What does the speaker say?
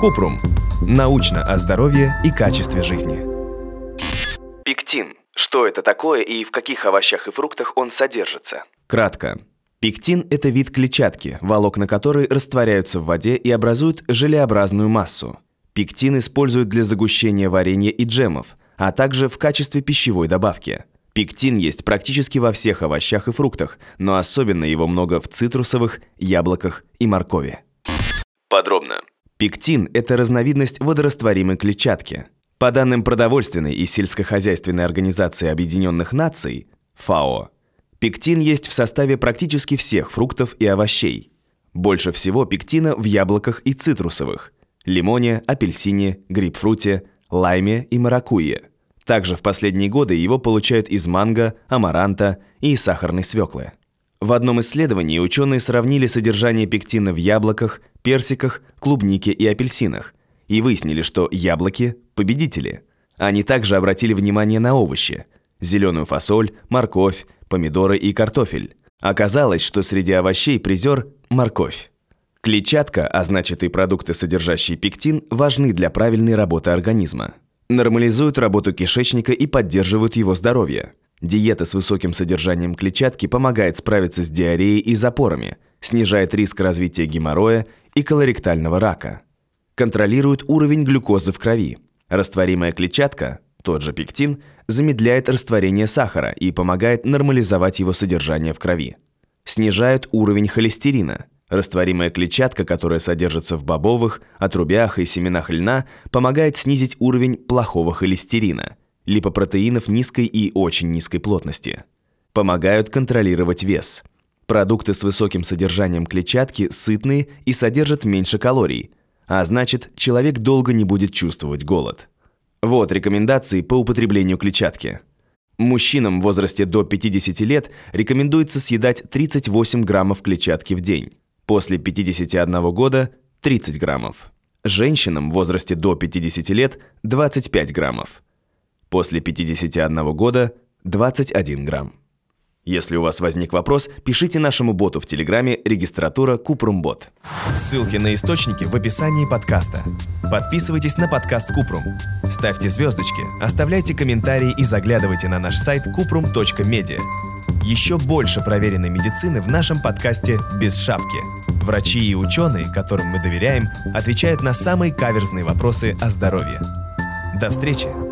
Купрум. Научно о здоровье и качестве жизни. Пектин. Что это такое и в каких овощах и фруктах он содержится? Кратко. Пектин – это вид клетчатки, волокна которой растворяются в воде и образуют желеобразную массу. Пектин используют для загущения варенья и джемов, а также в качестве пищевой добавки. Пектин есть практически во всех овощах и фруктах, но особенно его много в цитрусовых, яблоках и моркови. Подробно. Пектин – это разновидность водорастворимой клетчатки. По данным Продовольственной и сельскохозяйственной организации Объединенных Наций, ФАО, Пектин есть в составе практически всех фруктов и овощей. Больше всего пектина в яблоках и цитрусовых – лимоне, апельсине, грейпфруте, лайме и маракуйе. Также в последние годы его получают из манго, амаранта и сахарной свеклы. В одном исследовании ученые сравнили содержание пектина в яблоках, персиках, клубнике и апельсинах и выяснили, что яблоки – победители. Они также обратили внимание на овощи – зеленую фасоль, морковь, помидоры и картофель. Оказалось, что среди овощей призер – морковь. Клетчатка, а значит и продукты, содержащие пектин, важны для правильной работы организма. Нормализуют работу кишечника и поддерживают его здоровье. Диета с высоким содержанием клетчатки помогает справиться с диареей и запорами, снижает риск развития геморроя и колоректального рака. Контролирует уровень глюкозы в крови. Растворимая клетчатка тот же пектин, замедляет растворение сахара и помогает нормализовать его содержание в крови. Снижают уровень холестерина. Растворимая клетчатка, которая содержится в бобовых, отрубях и семенах льна, помогает снизить уровень плохого холестерина, липопротеинов низкой и очень низкой плотности. Помогают контролировать вес. Продукты с высоким содержанием клетчатки сытные и содержат меньше калорий, а значит, человек долго не будет чувствовать голод. Вот рекомендации по употреблению клетчатки. Мужчинам в возрасте до 50 лет рекомендуется съедать 38 граммов клетчатки в день. После 51 года – 30 граммов. Женщинам в возрасте до 50 лет – 25 граммов. После 51 года – 21 грамм. Если у вас возник вопрос, пишите нашему боту в Телеграме регистратура Купрумбот. Ссылки на источники в описании подкаста. Подписывайтесь на подкаст Купрум. Ставьте звездочки, оставляйте комментарии и заглядывайте на наш сайт kuprum.media. Еще больше проверенной медицины в нашем подкасте «Без шапки». Врачи и ученые, которым мы доверяем, отвечают на самые каверзные вопросы о здоровье. До встречи!